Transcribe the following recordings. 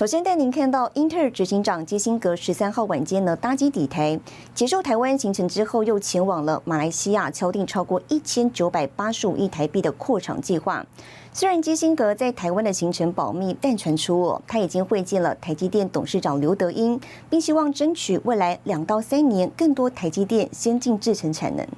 首先带您看到，英特尔执行长基辛格十三号晚间呢搭机抵台，结束台湾行程之后，又前往了马来西亚，敲定超过一千九百八十五亿台币的扩厂计划。虽然基辛格在台湾的行程保密，但传出他已经会见了台积电董事长刘德英，并希望争取未来两到三年更多台积电先进制程产能。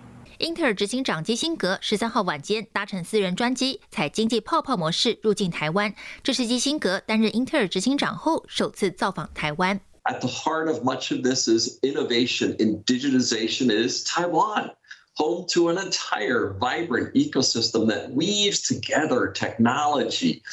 英特尔执行长基辛格十三号晚间搭乘私人专机，采经济泡泡模式入境台湾。这是基辛格担任英特尔执行长后首次造访台湾。At the heart of much of this is innovation in digitization is Taiwan, home to an entire vibrant ecosystem that weaves together technology,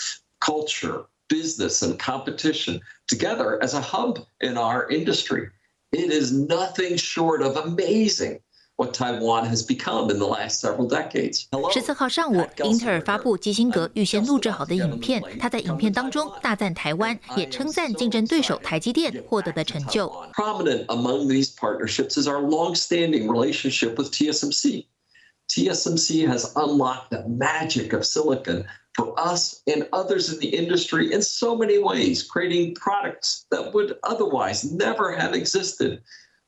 culture, business, and competition together as a hub in our industry. It is nothing short of amazing. what Taiwan has become in the last several decades. 十四号上午，英特尔发布基辛格预先录制好的影片。他在影片当中大赞台湾，也称赞竞争对手台积电获得的成就。Prominent among these partnerships is our long-standing relationship with TSMC. TSMC has unlocked the magic of silicon for us and others in the industry in so many ways, creating products that would otherwise never have existed.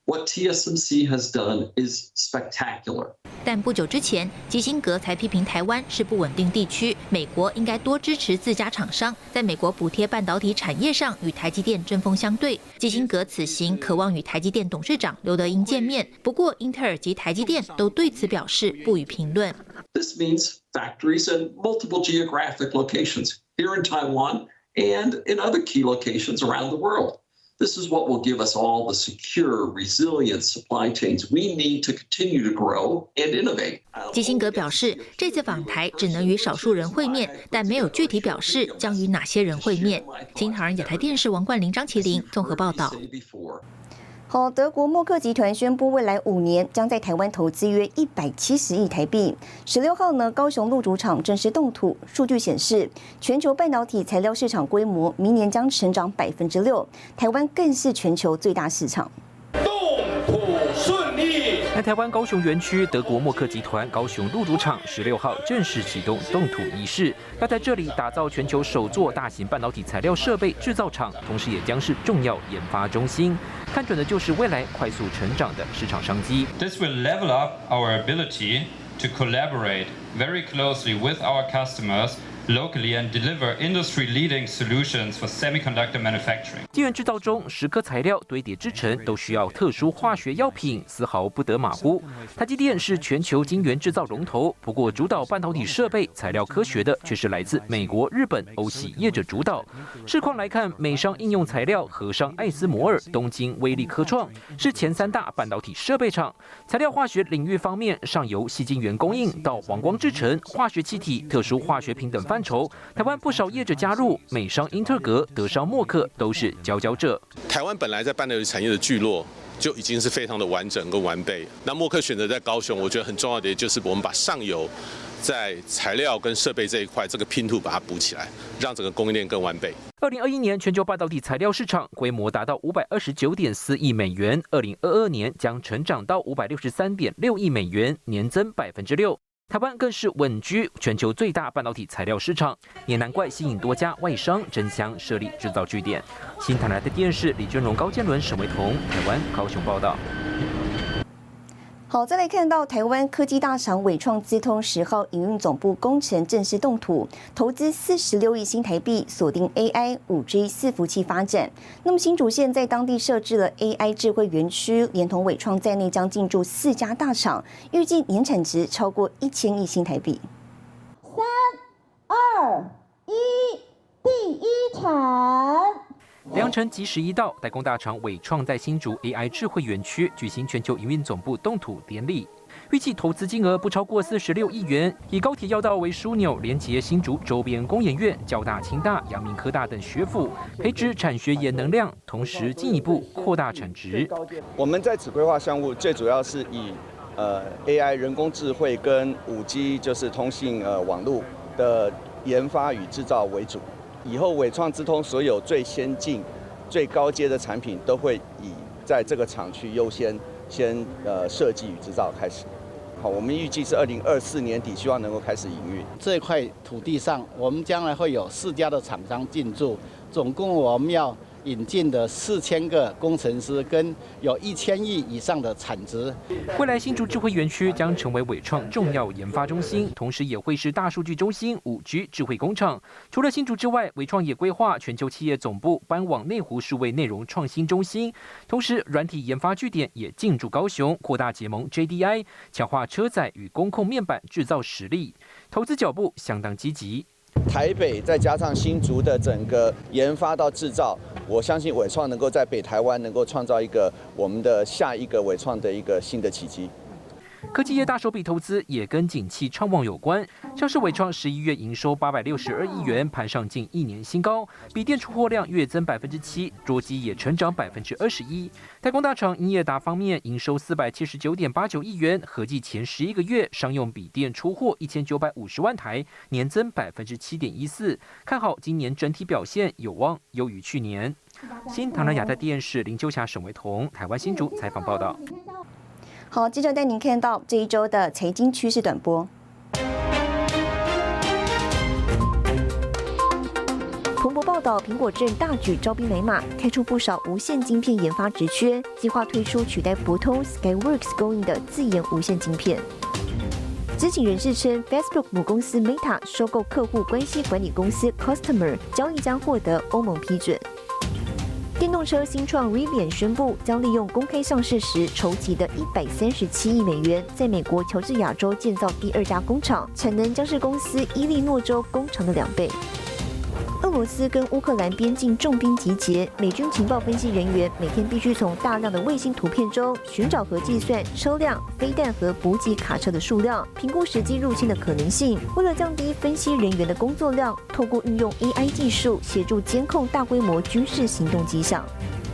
What TSMC has done is spectacular. 但不久之前，基辛格才批评台湾是不稳定地区，美国应该多支持自家厂商，在美国补贴半导体产业上与台积电针锋相对。基辛格此行渴望与台积电董事长刘德英见面，不过英特尔及台积电都对此表示不予评论。This means factories in multiple geographic locations here in Taiwan and in other key locations around the world. This is what will give us all the secure, resilient supply chains we need to continue to grow and innovate. 基辛格表示，这次访台只能与少数人会面，但没有具体表示将与哪些人会面。新唐人亚太电视王冠林、张麒麟综合报道。好，德国默克集团宣布，未来五年将在台湾投资约一百七十亿台币。十六号呢，高雄鹿主厂正式动土。数据显示，全球半导体材料市场规模明年将成长百分之六，台湾更是全球最大市场。动土顺利在台湾高雄园区，德国默克集团高雄路主厂十六号正式启动动土仪式，要在这里打造全球首座大型半导体材料设备制造厂，同时也将是重要研发中心，看准的就是未来快速成长的市场商机。This will level up our ability to collaborate very closely with our customers. Locally and deliver industry-leading solutions for semiconductor manufacturing. 晶圆制造中，十颗材料堆叠制成都需要特殊化学药品，丝毫不得马虎。台积电是全球晶圆制造龙头，不过主导半导体设备材料科学的却是来自美国、日本、欧系业者主导。市况来看，美商应用材料和商艾斯摩尔、东京威力科创是前三大半导体设备厂。材料化学领域方面，上游细晶圆供应到黄光制成、化学气体、特殊化学品等。范畴，台湾不少业者加入，美商英特格、德商默克都是佼佼者。台湾本来在半导体产业的聚落就已经是非常的完整跟完备，那默克选择在高雄，我觉得很重要的就是我们把上游在材料跟设备这一块这个拼图把它补起来，让整个供应链更完备。二零二一年全球半导体材料市场规模达到五百二十九点四亿美元，二零二二年将成长到五百六十三点六亿美元，年增百分之六。台湾更是稳居全球最大半导体材料市场，也难怪吸引多家外商争相设立制造据点。新台来的电视李俊荣、高建伦、沈维彤，台湾高雄报道。好，再来看到台湾科技大厂伟创资通十号营运总部工程正式动土，投资四十六亿新台币，锁定 AI、五 G 伺服器发展。那么新竹县在当地设置了 AI 智慧园区，连同伟创在内将进驻四家大厂，预计年产值超过一千亿新台币。三、二、一，第一场。良辰吉时一到，代工大厂伟创在新竹 AI 智慧园区举行全球营运总部动土典礼，预计投资金额不超过四十六亿元，以高铁要道为枢纽，连接新竹周边工研院、交大、清大、阳明科大等学府，培植产学研能量，同时进一步扩大产值。我们在此规划项目最主要是以呃 AI 人工智慧跟五 G 就是通信呃网络的研发与制造为主。以后伟创之通所有最先进、最高阶的产品都会以在这个厂区优先先呃设计与制造开始。好，我们预计是二零二四年底，希望能够开始营运。这块土地上，我们将来会有四家的厂商进驻，总共我们要。引进的四千个工程师，跟有一千亿以上的产值。未来新竹智慧园区将成为伟创重要研发中心，同时也会是大数据中心、五 G 智慧工厂。除了新竹之外，伟创也规划全球企业总部搬往内湖数位内容创新中心，同时软体研发据点也进驻高雄，扩大结盟 JDI，强化车载与工控面板制造实力。投资脚步相当积极。台北再加上新竹的整个研发到制造，我相信伟创能够在北台湾能够创造一个我们的下一个伟创的一个新的奇迹。科技业大手笔投资也跟景气畅旺有关，像是伟创十一月营收八百六十二亿元，盘上近一年新高，笔电出货量月增百分之七，桌机也成长百分之二十一。代工大厂英业达方面，营收四百七十九点八九亿元，合计前十一个月商用笔电出货一千九百五十万台，年增百分之七点一四，看好今年整体表现有望优于去年。新唐人亚太电视林秋霞、沈维彤，台湾新竹采访报道。好，接着带您看到这一周的财经趋势短波。彭博报道，苹果正大举招兵买马，开出不少无线晶片研发职缺，计划推出取代博通 Skyworks 公用的自研无线晶片。知情人士称，Facebook 母公司 Meta 收购客户关系管理公司 Customer，交易将获得欧盟批准。车新创 Rivian 宣布，将利用公开上市时筹集的一百三十七亿美元，在美国乔治亚州建造第二家工厂，产能将是公司伊利诺州工厂的两倍。俄罗斯跟乌克兰边境重兵集结，美军情报分析人员每天必须从大量的卫星图片中寻找和计算车辆、飞弹和补给卡车的数量，评估实际入侵的可能性。为了降低分析人员的工作量，透过运用 AI 技术协助监控大规模军事行动迹象。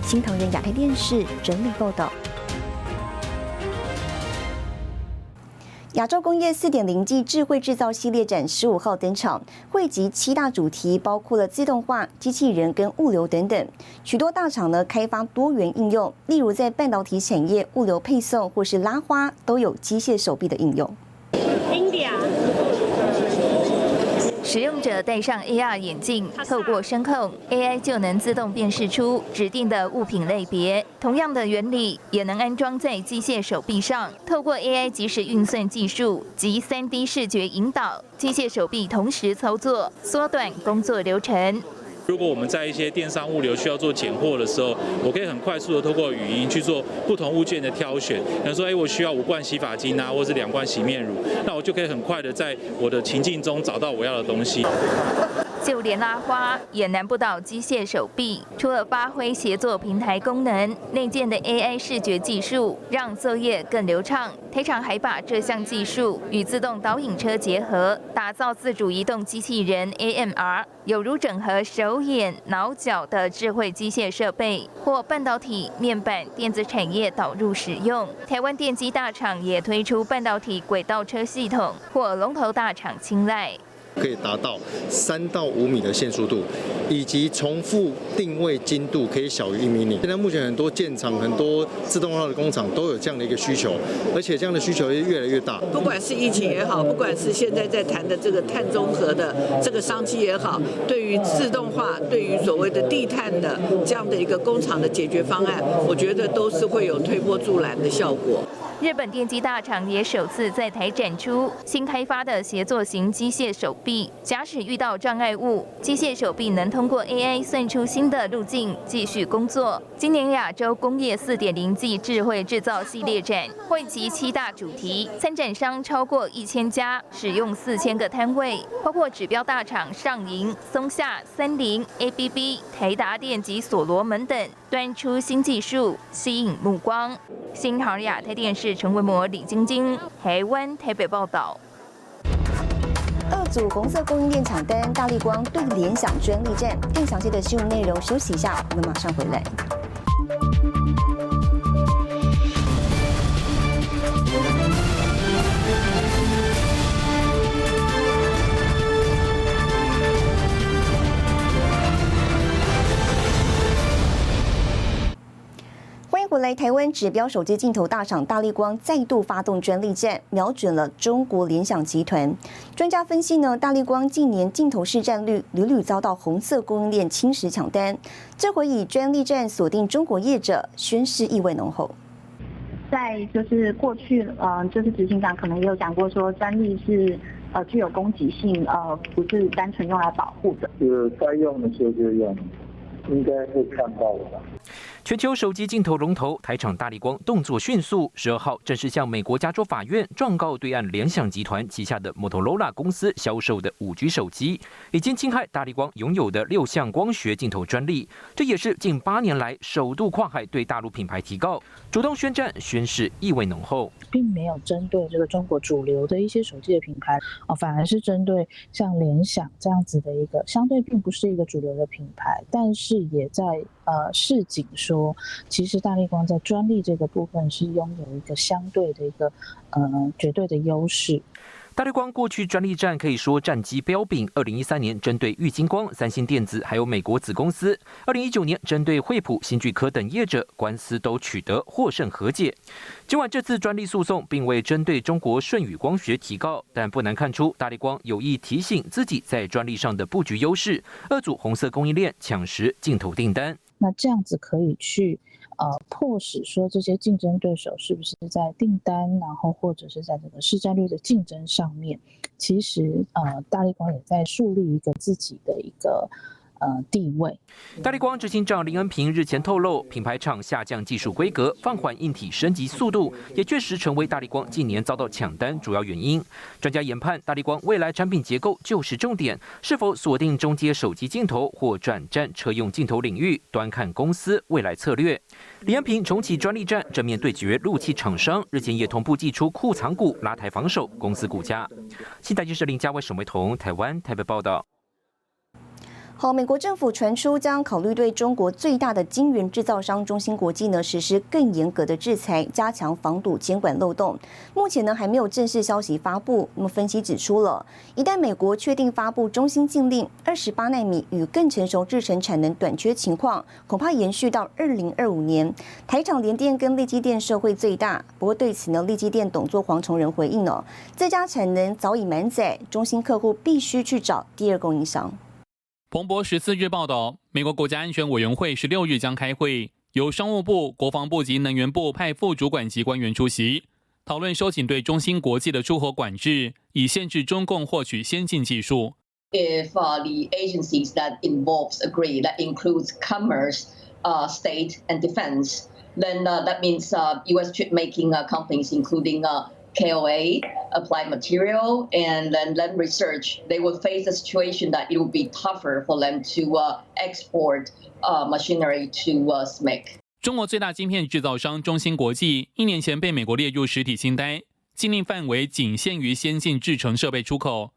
新唐人亚太电视整理报道。亚洲工业四点零暨智慧制造系列展十五号登场，汇集七大主题，包括了自动化、机器人跟物流等等。许多大厂呢开发多元应用，例如在半导体产业、物流配送或是拉花，都有机械手臂的应用。使用者戴上 AR 眼镜，透过声控 AI 就能自动辨识出指定的物品类别。同样的原理也能安装在机械手臂上，透过 AI 即时运算技术及 3D 视觉引导，机械手臂同时操作，缩短工作流程。如果我们在一些电商物流需要做拣货的时候，我可以很快速的透过语音去做不同物件的挑选。比如说，哎，我需要五罐洗发精啊，或是两罐洗面乳，那我就可以很快的在我的情境中找到我要的东西。就连拉花也难不倒机械手臂。除了发挥协作平台功能，内建的 AI 视觉技术让作业更流畅。台厂还把这项技术与自动导引车结合，打造自主移动机器人 AMR，有如整合手眼、脑脚的智慧机械设备，或半导体面板电子产业导入使用。台湾电机大厂也推出半导体轨道车系统，或龙头大厂青睐。可以达到三到五米的线速度，以及重复定位精度可以小于一米米。现在目前很多建厂、很多自动化的工厂都有这样的一个需求，而且这样的需求也越来越大。不管是疫情也好，不管是现在在谈的这个碳中和的这个商机也好，对于自动化、对于所谓的地碳的这样的一个工厂的解决方案，我觉得都是会有推波助澜的效果。日本电机大厂也首次在台展出新开发的协作型机械手臂，假使遇到障碍物，机械手臂能通过 AI 算出新的路径继续工作。今年亚洲工业四点零 G 智慧制造系列展汇集七大主题，参展商超过一千家，使用四千个摊位，包括指标大厂上银、松下、三菱、ABB、台达电及所罗门等，端出新技术吸引目光。新唐亚太电视陈文模、李晶晶，台湾台北报道。二组红色供应链抢单，大力光对联想专利战。更详细的新闻内容，休息一下，我们马上回来。来，台湾指标手机镜头大厂大力光再度发动专利战，瞄准了中国联想集团。专家分析呢，大力光近年镜头市占率屡屡遭到红色供应链侵蚀抢单，这回以专利战锁定中国业者，宣示意味浓厚。在就是过去，嗯，就是执行长可能也有讲过，说专利是呃具有攻击性，呃，不是单纯用来保护的。是该用的时候就用，应该会看到的。全球手机镜头龙头台厂大力光动作迅速，十二号正式向美国加州法院状告对岸联想集团旗下的 Motorola 公司销售的五 G 手机，已经侵害大力光拥有的六项光学镜头专利。这也是近八年来首度跨海对大陆品牌提告，主动宣战，宣誓意味浓厚，并没有针对这个中国主流的一些手机的品牌哦，反而是针对像联想这样子的一个相对并不是一个主流的品牌，但是也在。呃，市井说，其实大力光在专利这个部分是拥有一个相对的一个呃绝对的优势。大力光过去专利战可以说战绩彪炳。二零一三年针对玉金光、三星电子还有美国子公司；二零一九年针对惠普、新巨科等业者，官司都取得获胜和解。尽管这次专利诉讼并未针对中国舜宇光学提告，但不难看出大力光有意提醒自己在专利上的布局优势，二组红色供应链抢食镜头订单。那这样子可以去。呃，迫使说这些竞争对手是不是在订单，然后或者是在整个市占率的竞争上面，其实呃，大力光也在树立一个自己的一个。呃，地位。大力光执行长林恩平日前透露，品牌厂下降技术规格，放缓硬体升级速度，也确实成为大力光近年遭到抢单主要原因。专家研判，大力光未来产品结构就是重点，是否锁定中阶手机镜头或转战车用镜头领域，端看公司未来策略。林恩平重启专利战，正面对决陆气厂商，日前也同步祭出库藏股拉抬防守公司股价。新台就是林家伟、沈维彤，台湾台北报道。好，美国政府传出将考虑对中国最大的晶圆制造商中芯国际呢实施更严格的制裁，加强防堵监管漏洞。目前呢还没有正式消息发布。那么分析指出了，一旦美国确定发布中芯禁令，二十八纳米与更成熟制程产能短缺情况，恐怕延续到二零二五年。台厂联电跟立基电受惠最大，不过对此呢，立基电董座黄崇仁回应了，这家产能早已满载，中芯客户必须去找第二供应商。彭博十四日报道，美国国家安全委员会十六日将开会，由商务部、国防部及能源部派副主管级官员出席，讨论收紧对中芯国际的出口管制，以限制中共获取先进技术。If the agencies that involves agree that includes commerce, uh, state and defense, then that means uh, U.S. chip making companies, including uh. KOA, applied material, and then let research, they will face a situation that it will be tougher for them to uh, export machinery to uh, SMIC. 中国最大晶片制造商中芯国际一年前被美国列入实体清单，禁令范围仅限于先进制程设备出口。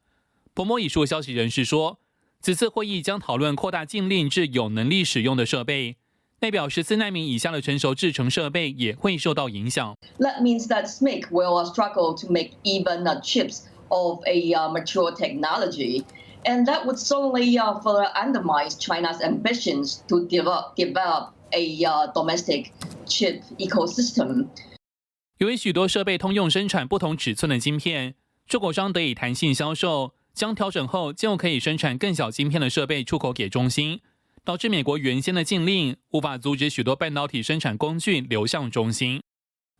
彭博以述消息人士说，此次会议将讨论扩大禁令至有能力使用的设备。代表十四纳米以下的成熟制程设备也会受到影响。That means that SMIC will struggle to make even chips of a mature technology, and that would certainly further undermine China's ambitions to develop develop a domestic chip ecosystem. 由于许多设备通用生产不同尺寸的晶片，出口商得以弹性销售，将调整后就可以生产更小晶片的设备出口给中芯。导致美国原先的禁令无法阻止许多半导体生产工具流向中芯。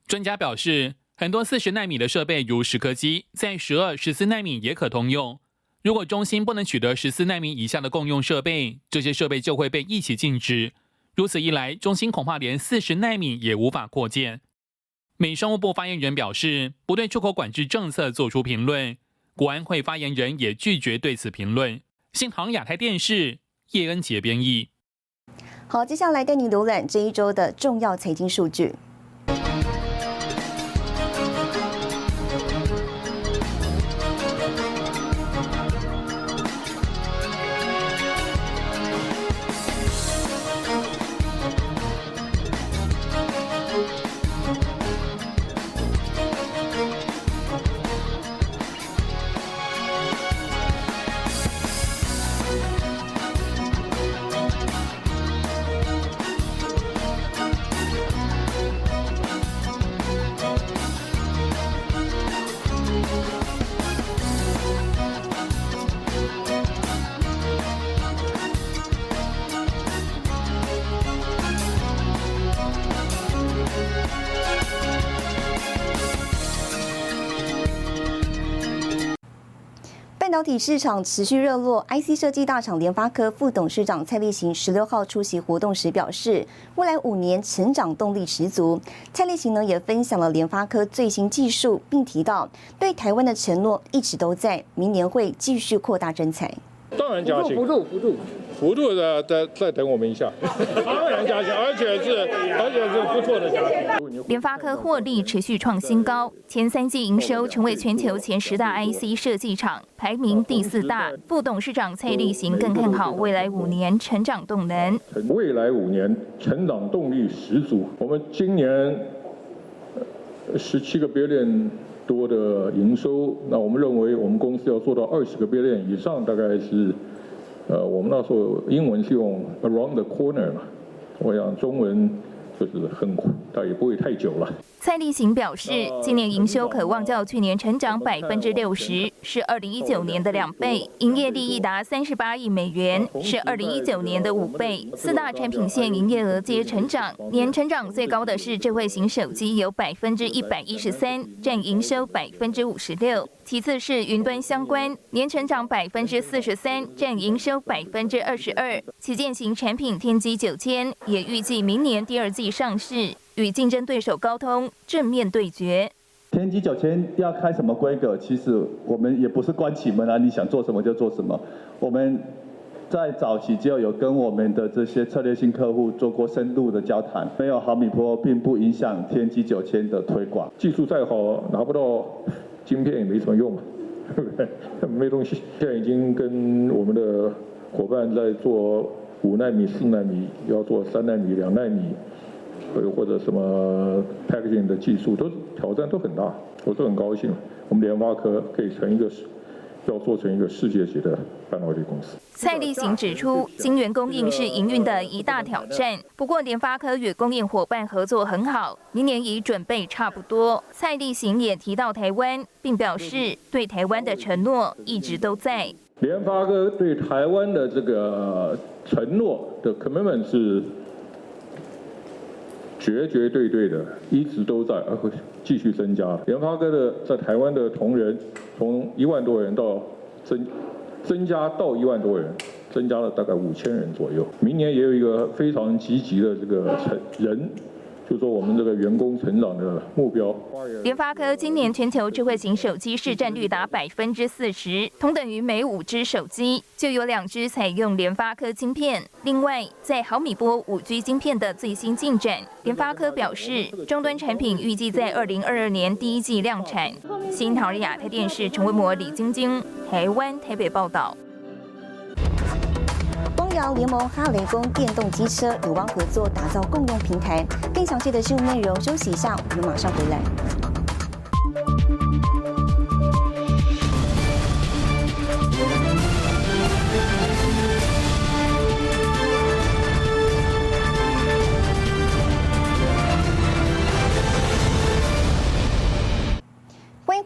专家表示，很多四十纳米的设备如蚀刻机，在十二、十四纳米也可通用。如果中芯不能取得十四纳米以下的共用设备，这些设备就会被一起禁止。如此一来，中芯恐怕连四十纳米也无法扩建。美商务部发言人表示，不对出口管制政策做出评论。国安会发言人也拒绝对此评论。新航亚太电视。叶恩杰编译。好，接下来带你浏览这一周的重要财经数据。导体市场持续热络，IC 设计大厂联发科副董事长蔡立行十六号出席活动时表示，未来五年成长动力十足。蔡立行呢也分享了联发科最新技术，并提到对台湾的承诺一直都在，明年会继续扩大增材。当然加薪，辅助辅助辅助的再再等我们一下，当然加薪，而且是而且是不错的加薪。联发科获利持续创新高，前三季营收成为全球前十大 IC 设计厂，排名第四大。副董事长蔡立行更看好未来五年成长动能。未来五年成长动力十足，我们今年十七个 billion。多的营收，那我们认为我们公司要做到二十个 billion 以上，大概是，呃，我们那时候英文是用 around the corner 嘛，我想中文就是很，但也不会太久了。蔡立行表示，今年营收可望较去年成长百分之六十，是二零一九年的两倍；营业利益达三十八亿美元，是二零一九年的五倍。四大产品线营业额皆成长，年成长最高的是智慧型手机，有百分之一百一十三，占营收百分之五十六；其次是云端相关，年成长百分之四十三，占营收百分之二十二。旗舰型产品天玑九千也预计明年第二季上市。与竞争对手高通正面对决。天玑九千要开什么规格？其实我们也不是关起门来，你想做什么就做什么。我们在早期就有跟我们的这些策略性客户做过深度的交谈。没有毫米波，并不影响天玑九千的推广。技术再好，拿不到晶片也没什么用，对不对？没东西。现在已经跟我们的伙伴在做五纳米、四纳米，要做三纳米、两纳米。或者什么 packaging 的技术，都挑战都很大，我是很高兴，我们联发科可以成一个，要做成一个世界级的半导体公司。蔡立行指出，晶圆供应是营运的一大挑战，不过联发科与供应伙伴合作很好，明年已准备差不多。蔡立行也提到台湾，并表示对台湾的承诺一直都在。联发科对台湾的这个承诺的 commitment 是。绝绝对对的，一直都在，而会继续增加。联发科的在台湾的同仁，从一万多人到增增加到一万多人，增加了大概五千人左右。明年也有一个非常积极的这个成人。就说我们这个员工成长的目标。联发科今年全球智慧型手机市占率达百分之四十，同等于每五只手机就有两只采用联发科晶片。另外，在毫米波五 G 晶片的最新进展，联发科表示，终端产品预计在二零二二年第一季量产。新桃亚太电视陈文模、李晶晶，台湾台北报道。联盟哈雷风电动机车有望合作打造共用平台。更详细的新闻内容，休息一下，我们马上回来。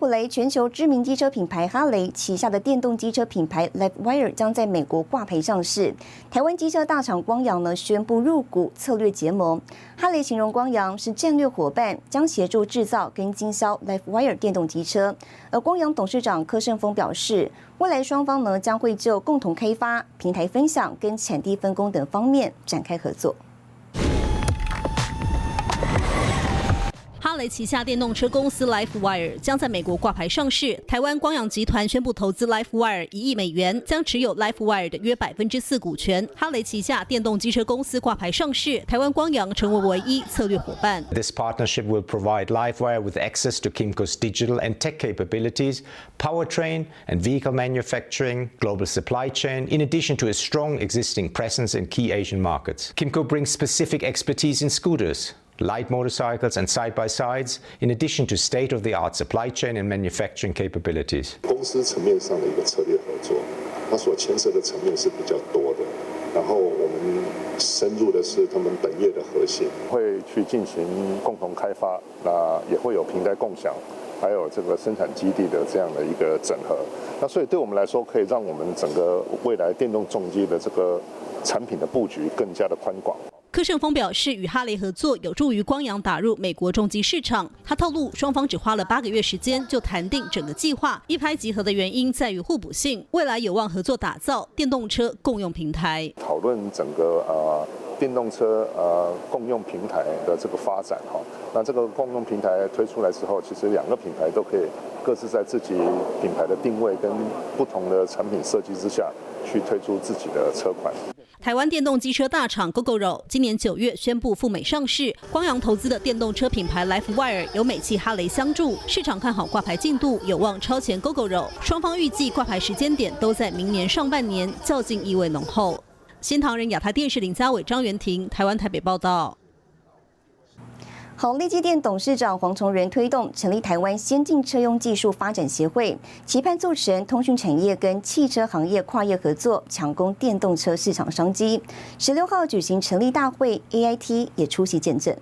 雷全球知名机车品牌哈雷旗下的电动机车品牌 LiveWire 将在美国挂牌上市。台湾机车大厂光阳呢宣布入股策略结盟。哈雷形容光阳是战略伙伴，将协助制造跟经销 LiveWire 电动机车。而光阳董事长柯胜峰表示，未来双方呢将会就共同开发、平台分享跟产地分工等方面展开合作。哈雷旗下电动车公司 LifeWire 将在美国挂牌上市。台湾光阳集团宣布投资 LifeWire 一亿美元，将持有 LifeWire 的约百分之四股权。哈雷旗下电动机车公司挂牌上市，台湾光阳成为唯一策略伙伴。This partnership will provide LifeWire with access to Kimco's digital and tech capabilities, powertrain and vehicle manufacturing, global supply chain, in addition to a strong existing presence in key Asian markets. Kimco brings specific expertise in scooters Light motorcycles and side-by-sides, in addition to state-of-the-art supply chain and manufacturing capabilities. 公司层面上的一个策略合作，它所牵涉的层面是比较多的。然后我们深入的是他们本业的核心，会去进行共同开发，那也会有平台共享，还有这个生产基地的这样的一个整合。那所以对我们来说，可以让我们整个未来电动重机的这个产品的布局更加的宽广。柯胜峰表示，与哈雷合作有助于光阳打入美国重机市场。他透露，双方只花了八个月时间就谈定整个计划，一拍即合的原因在于互补性，未来有望合作打造电动车共用平台。讨论整个呃电动车呃共用平台的这个发展哈，那这个共用平台推出来之后，其实两个品牌都可以各自在自己品牌的定位跟不同的产品设计之下去推出自己的车款。台湾电动机车大厂 GoGoRo 今年九月宣布赴美上市，光阳投资的电动车品牌 LifeWire 由美汽哈雷相助，市场看好挂牌进度有望超前 GoGoRo，双方预计挂牌时间点都在明年上半年，较劲意味浓厚。新唐人亚太电视林家伟、张元婷，台湾台北报道。好，立基电董事长黄崇仁推动成立台湾先进车用技术发展协会，期盼促成通讯产业跟汽车行业跨业合作，抢攻电动车市场商机。十六号举行成立大会，AIT 也出席见证。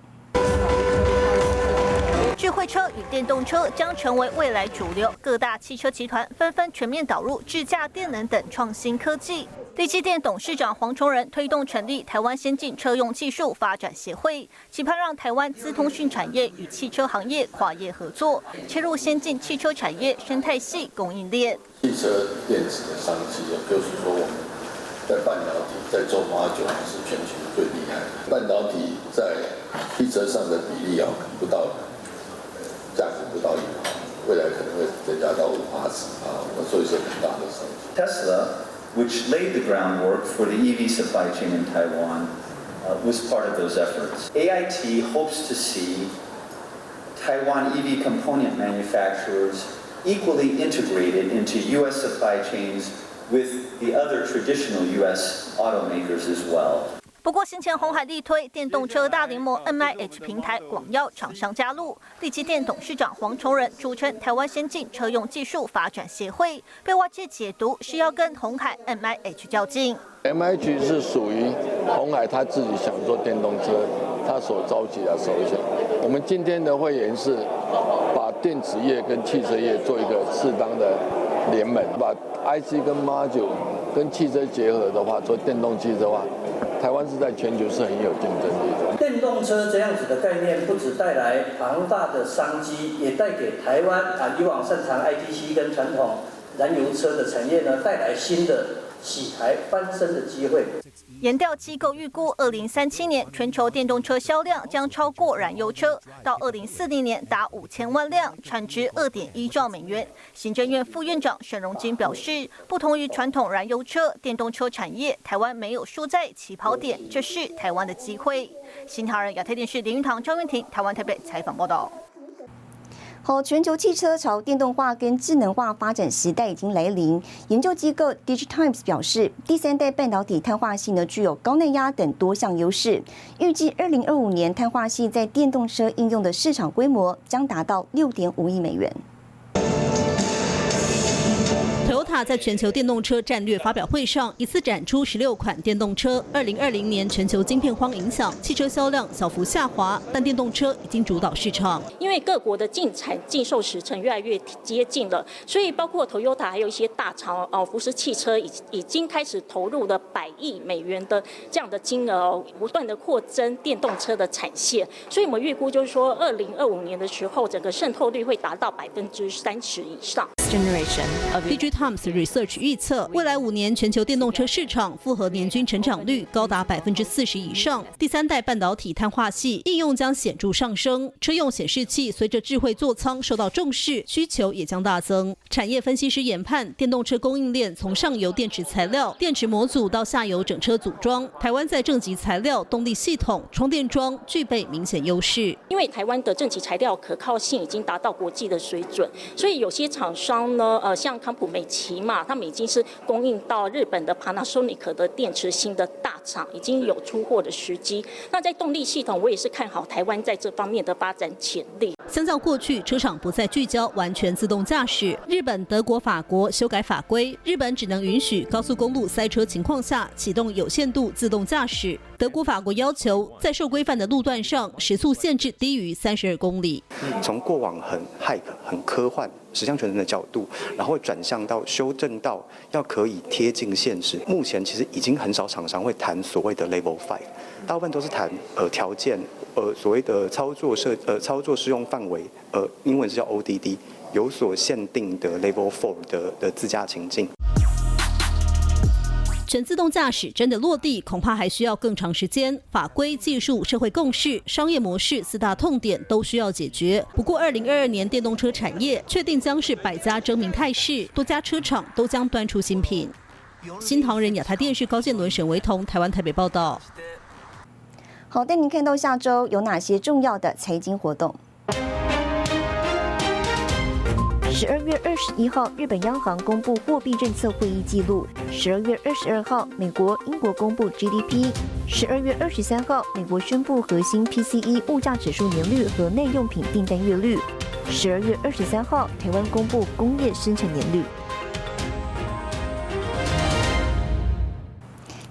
智慧车与电动车将成为未来主流，各大汽车集团纷纷全面导入智驾、电能等创新科技。立基电董事长黄崇仁推动成立台湾先进车用技术发展协会，期盼让台湾资通讯产业与汽车行业跨业合作，切入先进汽车产业生态系供应链。汽车电子的商机，就是说我们在半导体在做马九是全球最厉害的，半导体在汽车上的比例啊不到，价值不到一毫，未来可能会增加到五八十啊，我们做一些很大的商机。Tesla。which laid the groundwork for the EV supply chain in Taiwan, uh, was part of those efforts. AIT hopes to see Taiwan EV component manufacturers equally integrated into U.S. supply chains with the other traditional U.S. automakers as well. 不过，先前红海力推电动车大联盟 NIH 平台，广邀厂商加入。立基电董事长黄崇仁主称台湾先进车用技术发展协会，被外界解读是要跟红海 NIH 较劲。M I H 是属于红海他自己想做电动车，他所召集的首选。我们今天的会员是把电子业跟汽车业做一个适当的联盟，把 I C 跟 Module 跟汽车结合的话，做电动汽车的话。台湾是在全球是很有竞争力的。电动车这样子的概念，不只带来庞大的商机，也带给台湾啊以往擅长 ITC 跟传统燃油车的产业呢，带来新的洗牌翻身的机会。研调机构预估，二零三七年全球电动车销量将超过燃油车，到二零四零年达五千万辆，产值二点一兆美元。行政院副院长沈荣金表示，不同于传统燃油车，电动车产业台湾没有输在起跑点，这是台湾的机会。新唐人亚太电视林云堂、张云婷，台湾台北采访报道。好，全球汽车朝电动化跟智能化发展时代已经来临。研究机构 Digitimes 表示，第三代半导体碳化系呢具有高耐压等多项优势。预计二零二五年碳化系在电动车应用的市场规模将达到六点五亿美元。Toyota 在全球电动车战略发表会上一次展出十六款电动车。二零二零年全球晶片荒影响，汽车销量小幅下滑，但电动车已经主导市场。因为各国的进产禁售时程越来越接近了，所以包括 Toyota 还有一些大厂哦，福斯汽车已已经开始投入了百亿美元的这样的金额，不断的扩增电动车的产线。所以我们预估就是说，二零二五年的时候，整个渗透率会达到百分之三十以上。Times Research 预测，未来五年全球电动车市场复合年均成长率高达百分之四十以上。第三代半导体碳化系应用将显著上升，车用显示器随着智慧座舱受到重视，需求也将大增。产业分析师研判，电动车供应链从上游电池材料、电池模组到下游整车组装，台湾在正极材料、动力系统、充电桩具备明显优势。因为台湾的正极材料可靠性已经达到国际的水准，所以有些厂商呢，呃，像康普、美起码，他们已经是供应到日本的 Panasonic 的电池芯的大厂，已经有出货的时机。那在动力系统，我也是看好台湾在这方面的发展潜力。相较过去，车厂不再聚焦完全自动驾驶。日本、德国、法国修改法规，日本只能允许高速公路塞车情况下启动有限度自动驾驶。德国、法国要求在受规范的路段上时速限制低于三十二公里。从过往很 hype、很科幻、十项全能的角度，然后转向到修正到要可以贴近现实。目前其实已经很少厂商会谈所谓的 Level Five，大部分都是谈呃条件。呃，所谓的操作设呃操作适用范围，呃，英文是叫 ODD，有所限定的 Level Four 的的自驾情境。全自动驾驶真的落地，恐怕还需要更长时间。法规、技术、社会共识、商业模式四大痛点都需要解决。不过，二零二二年电动车产业确定将是百家争鸣态势，多家车厂都将端出新品。新唐人亚太电视高建伦、沈维彤，台湾台北报道。好，带您看到下周有哪些重要的财经活动。十二月二十一号，日本央行公布货币政策会议记录；十二月二十二号，美国、英国公布 GDP；十二月二十三号，美国宣布核心 PCE 物价指数年率和耐用品订单月率；十二月二十三号，台湾公布工业生产年率。